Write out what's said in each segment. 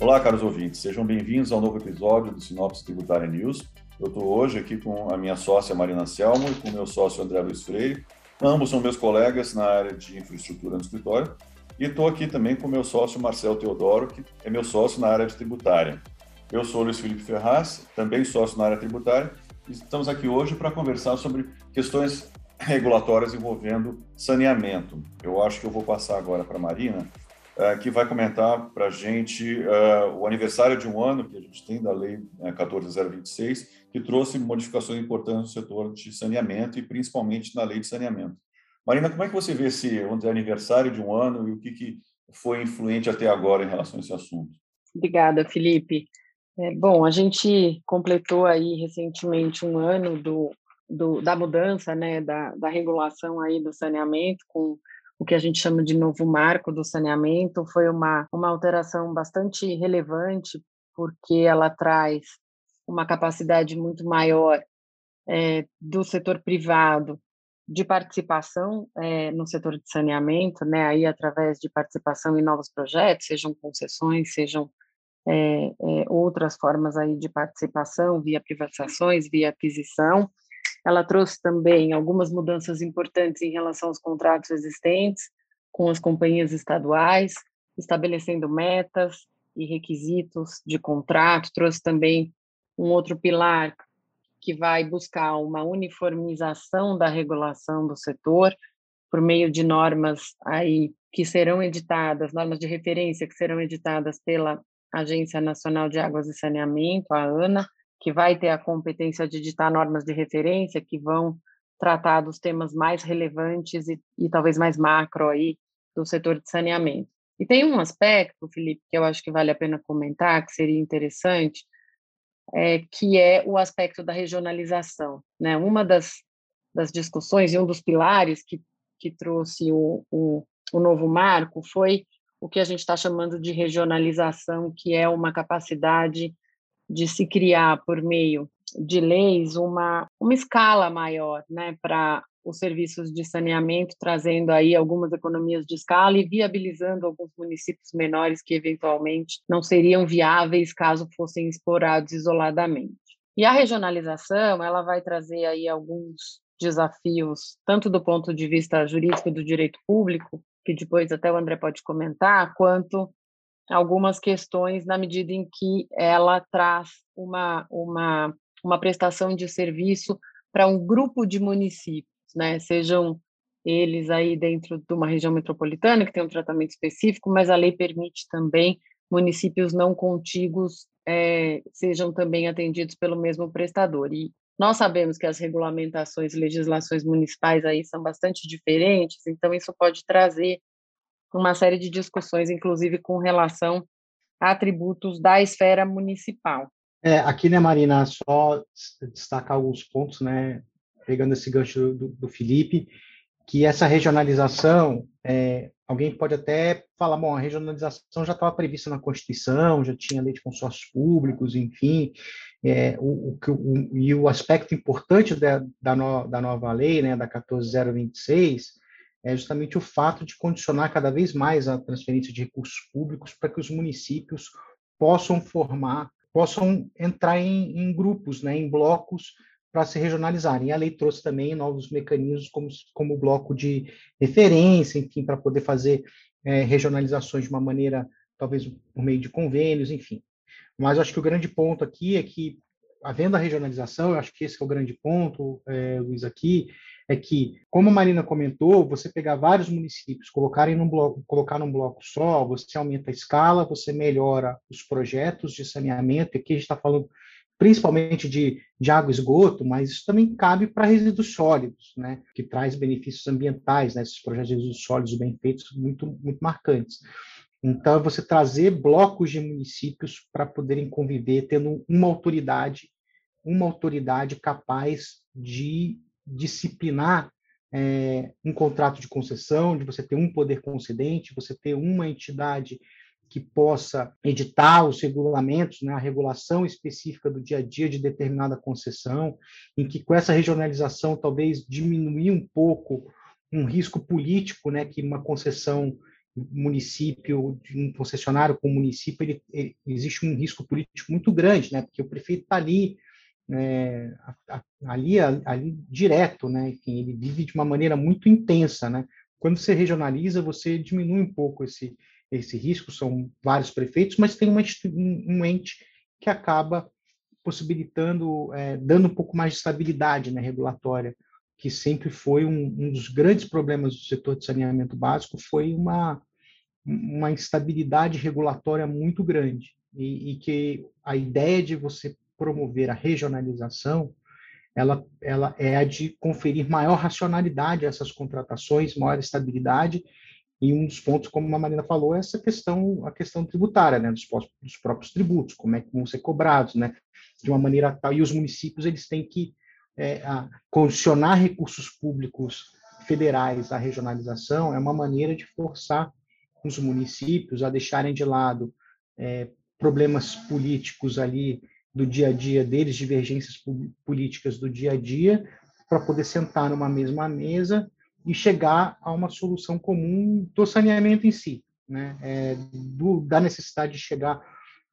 Olá, caros ouvintes, sejam bem-vindos ao novo episódio do Sinopse Tributária News. Eu estou hoje aqui com a minha sócia Marina Selmo e com o meu sócio André Luiz Freire. Ambos são meus colegas na área de infraestrutura no escritório. E estou aqui também com o meu sócio Marcel Teodoro, que é meu sócio na área de tributária. Eu sou Luiz Felipe Ferraz, também sócio na área tributária, e estamos aqui hoje para conversar sobre questões regulatórias envolvendo saneamento. Eu acho que eu vou passar agora para a Marina, que vai comentar para a gente uh, o aniversário de um ano que a gente tem da Lei 14026, né, que trouxe modificações importantes no setor de saneamento e principalmente na Lei de Saneamento. Marina, como é que você vê esse dizer, aniversário de um ano e o que, que foi influente até agora em relação a esse assunto? Obrigada, Felipe. É, bom, a gente completou aí recentemente um ano do, do, da mudança, né, da, da regulação aí do saneamento com o que a gente chama de novo marco do saneamento, foi uma, uma alteração bastante relevante, porque ela traz uma capacidade muito maior é, do setor privado de participação é, no setor de saneamento, né, aí através de participação em novos projetos, sejam concessões, sejam é, outras formas aí de participação via privatizações, via aquisição, ela trouxe também algumas mudanças importantes em relação aos contratos existentes com as companhias estaduais, estabelecendo metas e requisitos de contrato. Trouxe também um outro pilar que vai buscar uma uniformização da regulação do setor por meio de normas aí que serão editadas, normas de referência que serão editadas pela Agência Nacional de Águas e Saneamento, a ANA, que vai ter a competência de editar normas de referência que vão tratar dos temas mais relevantes e, e talvez mais macro aí do setor de saneamento. E tem um aspecto, Felipe, que eu acho que vale a pena comentar, que seria interessante, é, que é o aspecto da regionalização. Né? Uma das, das discussões e um dos pilares que, que trouxe o, o, o novo marco foi o que a gente está chamando de regionalização, que é uma capacidade de se criar por meio de leis uma, uma escala maior né, para os serviços de saneamento, trazendo aí algumas economias de escala e viabilizando alguns municípios menores que eventualmente não seriam viáveis caso fossem explorados isoladamente. E a regionalização, ela vai trazer aí alguns desafios, tanto do ponto de vista jurídico do direito público, que depois até o André pode comentar, quanto algumas questões na medida em que ela traz uma, uma, uma prestação de serviço para um grupo de municípios, né? Sejam eles aí dentro de uma região metropolitana que tem um tratamento específico, mas a lei permite também municípios não contíguos é, sejam também atendidos pelo mesmo prestador. E nós sabemos que as regulamentações legislações municipais aí são bastante diferentes, então isso pode trazer uma série de discussões, inclusive com relação a atributos da esfera municipal. É, aqui, né, Marina, só destacar alguns pontos, né, pegando esse gancho do, do Felipe, que essa regionalização, é, alguém pode até falar, bom, a regionalização já estava prevista na Constituição, já tinha lei de consórcios públicos, enfim, é, o, o, o, e o aspecto importante da, da, no, da nova lei, né, da 14026, é justamente o fato de condicionar cada vez mais a transferência de recursos públicos para que os municípios possam formar, possam entrar em, em grupos, né, em blocos para se regionalizarem. E a lei trouxe também novos mecanismos como, como bloco de referência, enfim, para poder fazer é, regionalizações de uma maneira, talvez por meio de convênios, enfim. Mas acho que o grande ponto aqui é que, havendo a regionalização, eu acho que esse é o grande ponto, é, Luiz, aqui, é que, como a Marina comentou, você pegar vários municípios, colocarem num bloco, colocar num bloco só, você aumenta a escala, você melhora os projetos de saneamento, e aqui a gente está falando principalmente de, de água e esgoto, mas isso também cabe para resíduos sólidos, né, que traz benefícios ambientais, né, esses projetos de resíduos sólidos bem feitos, muito, muito marcantes. Então, você trazer blocos de municípios para poderem conviver, tendo uma autoridade, uma autoridade capaz de disciplinar é, um contrato de concessão, de você ter um poder concedente, você ter uma entidade que possa editar os regulamentos, né, a regulação específica do dia a dia de determinada concessão, em que com essa regionalização talvez diminuir um pouco um risco político, né, que uma concessão município, de um concessionário com o município, ele, ele, existe um risco político muito grande, né? Porque o prefeito está ali, é, ali, ali direto, né? Enfim, ele vive de uma maneira muito intensa, né? Quando você regionaliza, você diminui um pouco esse esse risco. São vários prefeitos, mas tem uma, um ente que acaba possibilitando, é, dando um pouco mais de estabilidade né, regulatória, que sempre foi um, um dos grandes problemas do setor de saneamento básico, foi uma uma instabilidade regulatória muito grande e, e, que a ideia de você promover a regionalização ela, ela é a de conferir maior racionalidade a essas contratações, maior estabilidade e um dos pontos, como a Marina falou, é essa questão, a questão tributária, né, dos, dos próprios tributos, como é que vão ser cobrados, né, de uma maneira tal. E os municípios eles têm que é, condicionar recursos públicos federais à regionalização é uma maneira de forçar os municípios a deixarem de lado é, problemas políticos ali do dia a dia deles, divergências políticas do dia a dia, para poder sentar numa mesma mesa e chegar a uma solução comum do saneamento em si, né? É, do, da necessidade de chegar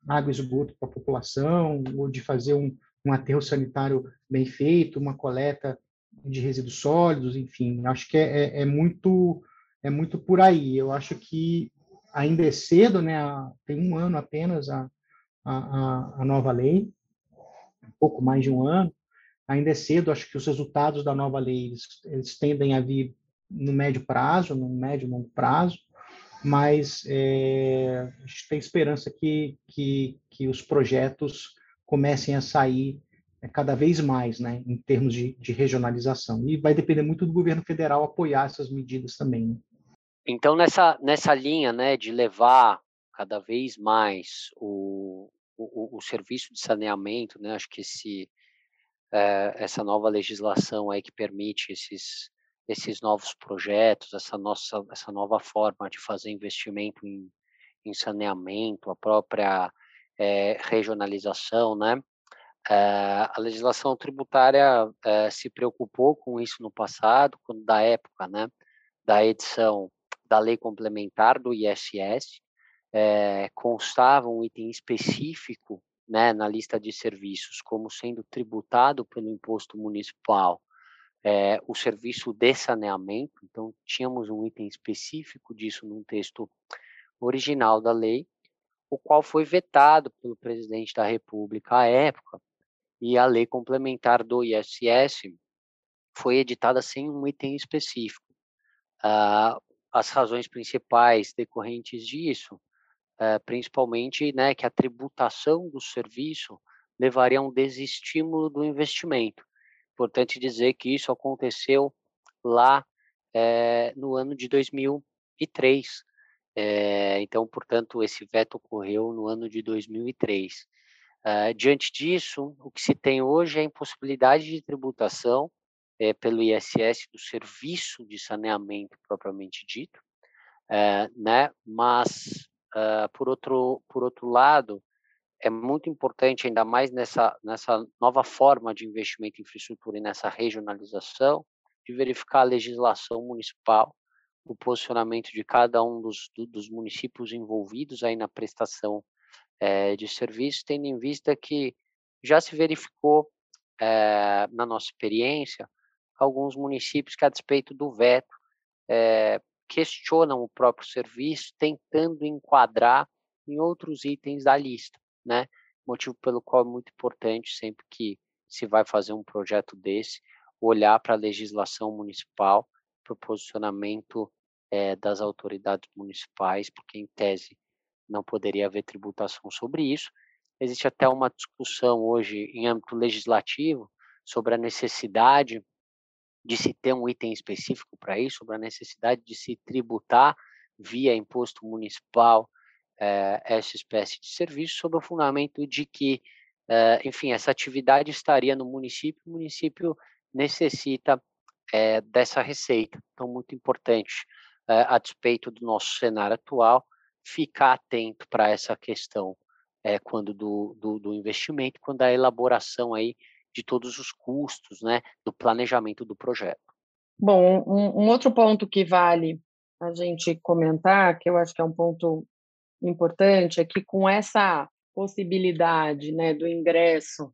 água e esgoto para a população, ou de fazer um, um aterro sanitário bem feito, uma coleta de resíduos sólidos, enfim, acho que é, é, é muito é muito por aí. Eu acho que ainda é cedo, né? Tem um ano apenas a, a, a nova lei, um pouco mais de um ano. Ainda é cedo. Acho que os resultados da nova lei eles, eles tendem a vir no médio prazo, no médio e longo prazo, mas é, a gente tem esperança que, que, que os projetos comecem a sair é, cada vez mais, né, em termos de, de, regionalização. E vai depender muito do governo federal apoiar essas medidas também. Né? Então, nessa, nessa linha né, de levar cada vez mais o, o, o serviço de saneamento, né, acho que esse, é, essa nova legislação aí que permite esses esses novos projetos, essa nossa essa nova forma de fazer investimento em, em saneamento, a própria é, regionalização, né? É, a legislação tributária é, se preocupou com isso no passado, quando da época, né, da edição da lei complementar do ISS, constava um item específico, né, na lista de serviços como sendo tributado pelo imposto municipal é, o serviço de saneamento, então tínhamos um item específico disso num texto original da lei, o qual foi vetado pelo presidente da República à época, e a lei complementar do ISS foi editada sem um item específico. Ah, as razões principais decorrentes disso, eh, principalmente né, que a tributação do serviço levaria a um desestímulo do investimento. Importante dizer que isso aconteceu lá é, no ano de 2003. É, então, portanto, esse veto ocorreu no ano de 2003. É, diante disso, o que se tem hoje é a impossibilidade de tributação pelo ISS do serviço de saneamento propriamente dito, né? Mas, é, por outro por outro lado, é muito importante, ainda mais nessa, nessa nova forma de investimento em infraestrutura e nessa regionalização, de verificar a legislação municipal, o posicionamento de cada um dos, dos municípios envolvidos aí na prestação é, de serviços, tendo em vista que já se verificou, é, na nossa experiência, alguns municípios que, a despeito do veto, é, questionam o próprio serviço, tentando enquadrar em outros itens da lista né? Motivo pelo qual é muito importante sempre que se vai fazer um projeto desse, olhar para a legislação municipal, para o posicionamento é, das autoridades municipais, porque em tese não poderia haver tributação sobre isso. Existe até uma discussão hoje em âmbito legislativo sobre a necessidade de se ter um item específico para isso, sobre a necessidade de se tributar via imposto municipal é, essa espécie de serviço sob o fundamento de que, é, enfim, essa atividade estaria no município, o município necessita é, dessa receita. Então, muito importante, a despeito do nosso cenário atual, ficar atento para essa questão quando do, do, do investimento, quando da elaboração aí de todos os custos, né, do planejamento do projeto. Bom, um, um outro ponto que vale a gente comentar, que eu acho que é um ponto importante, é que com essa possibilidade né, do ingresso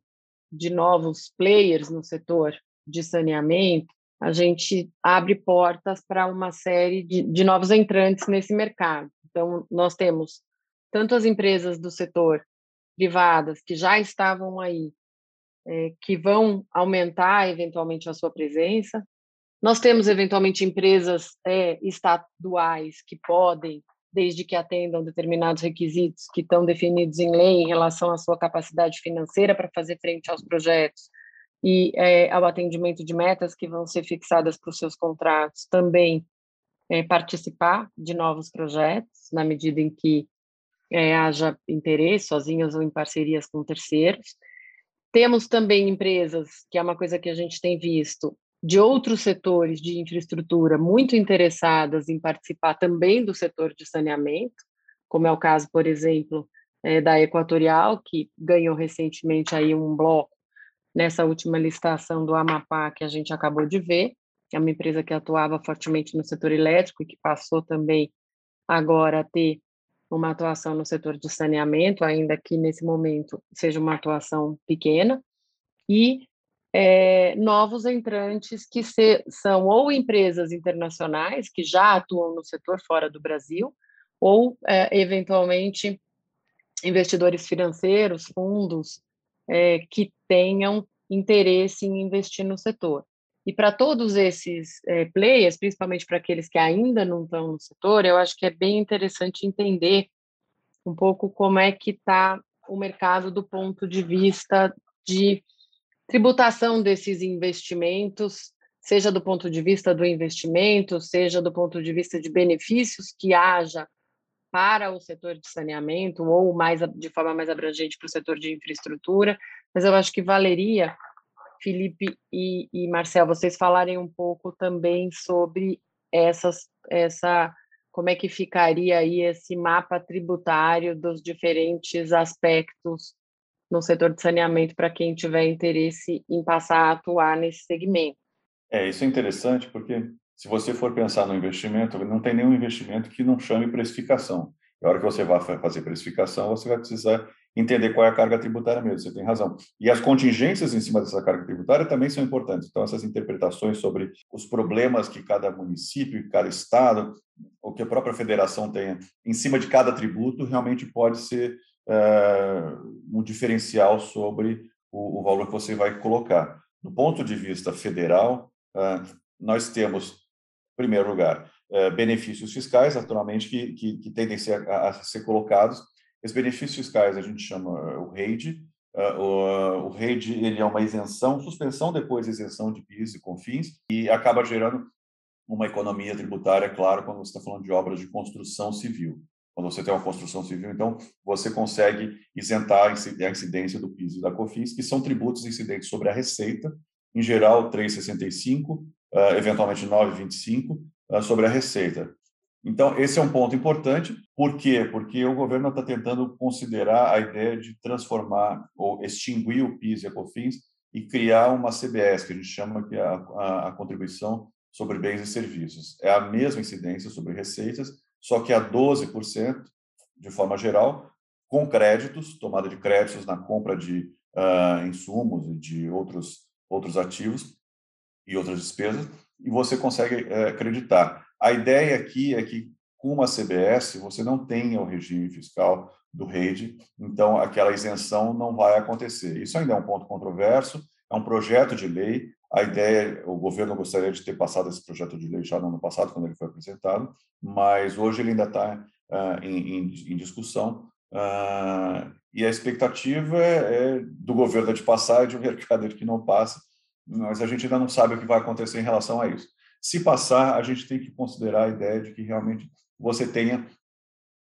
de novos players no setor de saneamento, a gente abre portas para uma série de, de novos entrantes nesse mercado. Então, nós temos tanto as empresas do setor privadas que já estavam aí, é, que vão aumentar eventualmente a sua presença. Nós temos eventualmente empresas é, estaduais que podem desde que atendam determinados requisitos que estão definidos em lei em relação à sua capacidade financeira para fazer frente aos projetos e é, ao atendimento de metas que vão ser fixadas para os seus contratos, também participar de novos projetos, na medida em que haja interesse, sozinhas ou em parcerias com terceiros. Temos também empresas, que é uma coisa que a gente tem visto, de outros setores de infraestrutura muito interessadas em participar também do setor de saneamento, como é o caso, por exemplo, é, da Equatorial, que ganhou recentemente aí um bloco nessa última licitação do Amapá que a gente acabou de ver, é uma empresa que atuava fortemente no setor elétrico e que passou também agora a ter uma atuação no setor de saneamento, ainda que nesse momento seja uma atuação pequena, e é, novos entrantes que se, são ou empresas internacionais que já atuam no setor fora do Brasil, ou é, eventualmente investidores financeiros, fundos é, que tenham interesse em investir no setor. E para todos esses é, players, principalmente para aqueles que ainda não estão no setor, eu acho que é bem interessante entender um pouco como é que está o mercado do ponto de vista de tributação desses investimentos, seja do ponto de vista do investimento, seja do ponto de vista de benefícios que haja para o setor de saneamento ou mais de forma mais abrangente para o setor de infraestrutura, mas eu acho que valeria, Felipe e, e Marcel, vocês falarem um pouco também sobre essas, essa como é que ficaria aí esse mapa tributário dos diferentes aspectos no setor de saneamento para quem tiver interesse em passar a atuar nesse segmento. É, isso é interessante porque se você for pensar no investimento, não tem nenhum investimento que não chame precificação. E a hora que você vai fazer precificação, você vai precisar entender qual é a carga tributária mesmo, você tem razão. E as contingências em cima dessa carga tributária também são importantes. Então, essas interpretações sobre os problemas que cada município, cada estado, ou que a própria federação tenha em cima de cada tributo, realmente pode ser uh, um diferencial sobre o, o, valor que você vai colocar. Do ponto de vista federal, uh, nós temos, em primeiro lugar, uh, benefícios fiscais, naturalmente, que, que, que tendem a ser, a, a ser colocados. Esses benefícios fiscais a gente chama o REID, Uh, o, REID ele é uma isenção, suspensão depois isenção de PIS e CONFINS, e acaba gerando uma economia tributária, claro, quando você está falando de obras de construção civil. Quando você tem uma construção civil, então você consegue isentar a incidência do PIS e da COFINS, que são tributos incidentes sobre a receita, em geral 3,65, uh, eventualmente 9,25 uh, sobre a receita. Então, esse é um ponto importante. Por quê? Porque o governo está tentando considerar a ideia de transformar ou extinguir o PIS e a COFINS e criar uma CBS, que a gente chama que é a, a, a contribuição sobre bens e serviços. É a mesma incidência sobre receitas, só que a 12%, de forma geral, com créditos, tomada de créditos na compra de uh, insumos e de outros, outros ativos e outras despesas, e você consegue uh, acreditar. A ideia aqui é que, com uma CBS, você não tenha o regime fiscal do REID, então aquela isenção não vai acontecer. Isso ainda é um ponto controverso, é um projeto de lei, a ideia, o governo gostaria de ter passado esse projeto de lei já no ano passado, quando ele foi apresentado, mas hoje ele ainda está uh, ah, em, em, em, discussão. Uh, e a expectativa é, é, do governo de passar e de um mercado que não passa, mas a gente ainda não sabe o que vai acontecer em relação a isso. Se passar, a gente tem que considerar a ideia de que realmente você tenha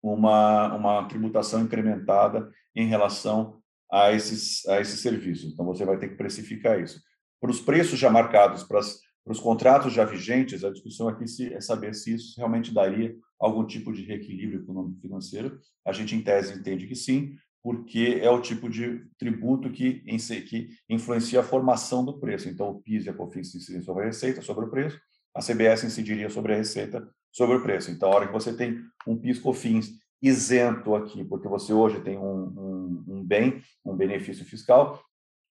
uma, uma tributação incrementada em relação a esses, a esses serviços. Então, você vai ter que precificar isso para os preços já marcados, para, as, para os contratos já vigentes, a discussão aqui é saber se isso realmente daria algum tipo de reequilíbrio econômico financeiro. A gente, em tese, entende que sim, porque é o tipo de tributo que, que influencia a formação do preço. Então, o PIS e a COFINS incidem sobre a receita, sobre o preço, a CBS incidiria sobre a receita, sobre o preço. Então, a hora que você tem um PIS/COFINS isento aqui, porque você hoje tem um, um, um bem, um benefício fiscal,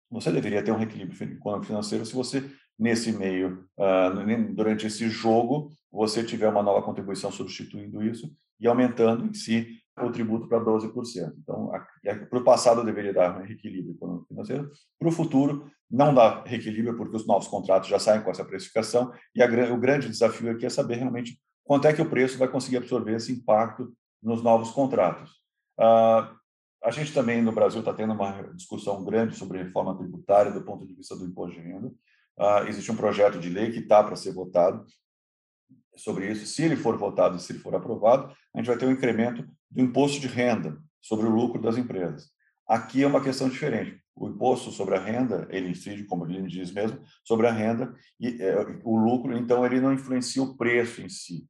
você deveria ter um reequilíbrio econômico financeiro se você, nesse meio, uh, durante esse jogo, você tiver uma nova contribuição substituindo isso e aumentando em si o tributo para 12%. Então, para o passado deveria dar um reequilíbrio financeiro, para o futuro não dá reequilíbrio porque os novos contratos já saem com essa precificação e a, o grande desafio aqui é saber realmente quanto é que o preço vai conseguir absorver esse impacto nos novos contratos. Uh, a gente também no Brasil está tendo uma discussão grande sobre reforma tributária do ponto de vista do imposto de renda. Uh, existe um projeto de lei que está para ser votado sobre isso. Se ele for votado e se ele for aprovado, a gente vai ter um incremento do imposto de renda sobre o lucro das empresas. Aqui é uma questão diferente. O imposto sobre a renda, ele incide, como ele diz mesmo, sobre a renda e é, o lucro, então ele não influencia o preço em si.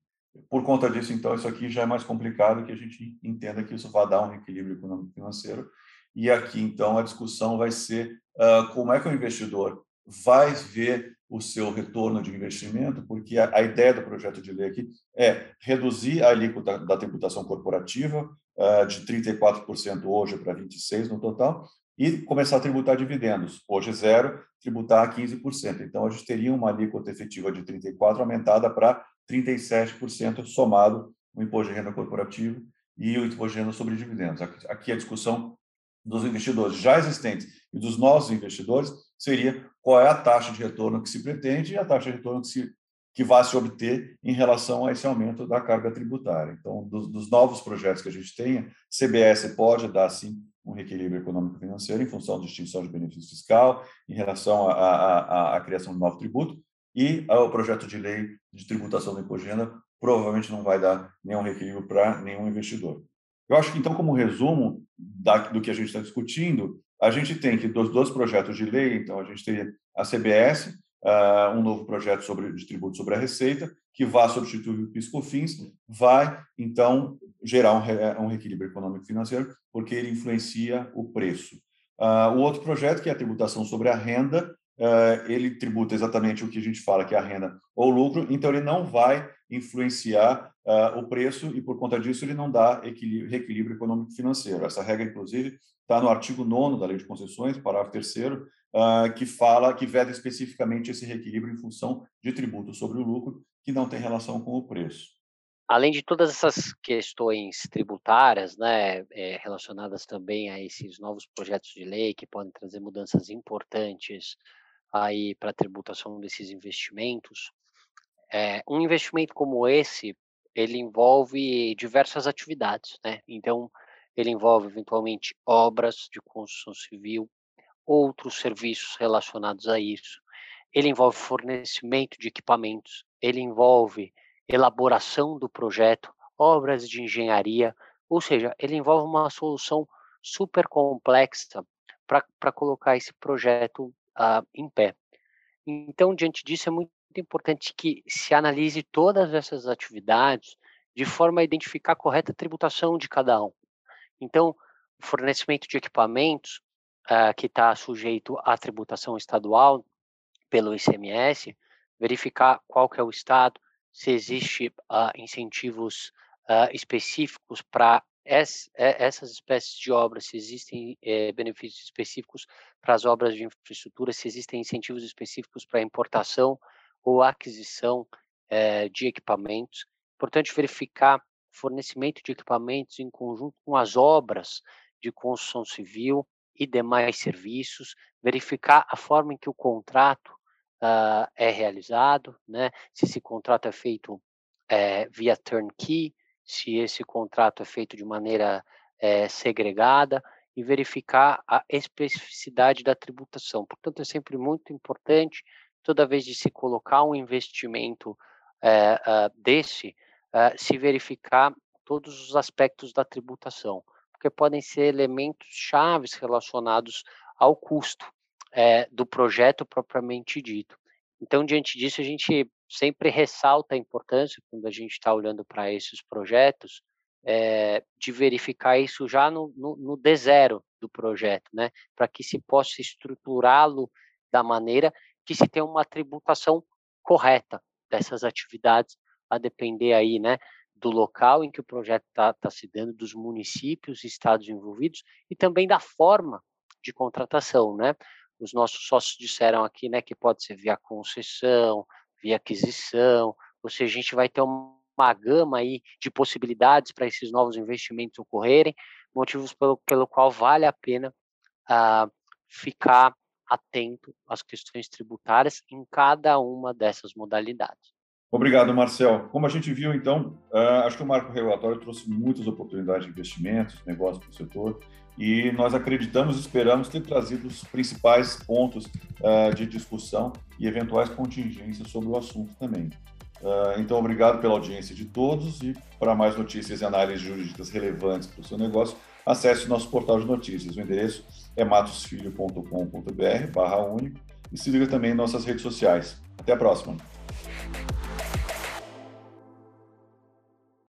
Por conta disso, então, isso aqui já é mais complicado que a gente entenda que isso vai dar um equilíbrio econômico financeiro. E aqui, então, a discussão vai ser uh, como é que o investidor vai ver o seu retorno de investimento, porque a, a ideia do projeto de lei aqui é reduzir a alíquota da tributação corporativa uh, de 34% hoje para 26% no total, e começar a tributar dividendos. Hoje zero, tributar 15%. Então, a gente teria uma alíquota efetiva de 34% aumentada para 37% somado o imposto de renda corporativo e o imposto de renda sobre dividendos. Aqui a discussão dos investidores já existentes e dos novos investidores seria qual é a taxa de retorno que se pretende e a taxa de retorno que, se, que vai se obter em relação a esse aumento da carga tributária. Então, dos, dos novos projetos que a gente tenha, CBS pode dar, sim, um reequilíbrio econômico-financeiro em função da extinção de benefício fiscal, em relação à criação de novo tributo, e o projeto de lei de tributação de renda provavelmente não vai dar nenhum reequilíbrio para nenhum investidor. Eu acho que, então, como resumo da, do que a gente está discutindo, a gente tem que, dos dois projetos de lei, então, a gente teria a CBS, uh, ah, um novo projeto sobre, de tributo sobre a receita, que vai substituir o PIS/COFINS, vai, então, gerar um, um reequilíbrio econômico-financeiro, porque ele influencia o preço. Uh, o outro projeto, que é a tributação sobre a renda, uh, ele tributa exatamente o que a gente fala, que é a renda ou lucro, então ele não vai influenciar uh, o preço e, por conta disso, ele não dá reequilíbrio econômico-financeiro. Essa regra, inclusive, está no artigo 9 da Lei de Concessões, parágrafo 3 uh, que fala, que veda especificamente esse reequilíbrio em função de tributo sobre o lucro, que não tem relação com o preço. Além de todas essas questões tributárias, né, é, relacionadas também a esses novos projetos de lei que podem trazer mudanças importantes aí para a tributação desses investimentos. É, um investimento como esse, ele envolve diversas atividades, né? Então, ele envolve eventualmente obras de construção civil, outros serviços relacionados a isso. Ele envolve fornecimento de equipamentos, ele envolve elaboração do projeto, obras de engenharia, ou seja, ele envolve uma solução super complexa para colocar esse projeto uh, em pé. Então, diante disso, é muito importante que se analise todas essas atividades de forma a identificar a correta tributação de cada um. Então, fornecimento de equipamentos, uh, que está sujeito à tributação estadual pelo ICMS, verificar qual que é o estado, se existe uh, incentivos uh, específicos para essas espécies de obras, se existem eh, benefícios específicos para as obras de infraestrutura, se existem incentivos específicos para importação ou aquisição eh, de equipamentos. Importante verificar fornecimento de equipamentos em conjunto com as obras de construção civil e demais serviços, verificar a forma em que o contrato uh, é realizado, né? se esse contrato é feito é, via turnkey, se esse contrato é feito de maneira é, segregada e verificar a especificidade da tributação. Portanto, é sempre muito importante, toda vez de se colocar um investimento é, uh, desse, uh, se verificar todos os aspectos da tributação, porque podem ser elementos chaves relacionados ao custo é, do projeto propriamente dito. Então, diante disso, a gente sempre ressalta a importância, quando a gente está olhando para esses projetos, é, de verificar isso já no, no, no D0 do projeto, né? para que se possa estruturá-lo da maneira que se tenha uma tributação correta, dessas atividades, a depender aí, né, do local em que o projeto está tá se dando, dos municípios e estados envolvidos e também da forma de contratação, né? Os nossos sócios disseram aqui, né, que pode ser via concessão, via aquisição, ou seja, a gente vai ter uma gama aí de possibilidades para esses novos investimentos ocorrerem, motivos pelo, pelo qual vale a pena uh, ficar atento às questões tributárias em cada uma dessas modalidades. Obrigado, Marcel. Como a gente viu, então, uh, acho que o marco regulatório trouxe muitas oportunidades de investimentos, negócios para o setor, e nós acreditamos e esperamos ter trazido os principais pontos uh, de discussão e eventuais contingências sobre o assunto também. Uh, então, obrigado pela audiência de todos e para mais notícias e análises jurídicas relevantes para o seu negócio, acesse o nosso portal de notícias. O endereço é matosfilho.com.br barra único e se liga também em nossas redes sociais. Até a próxima!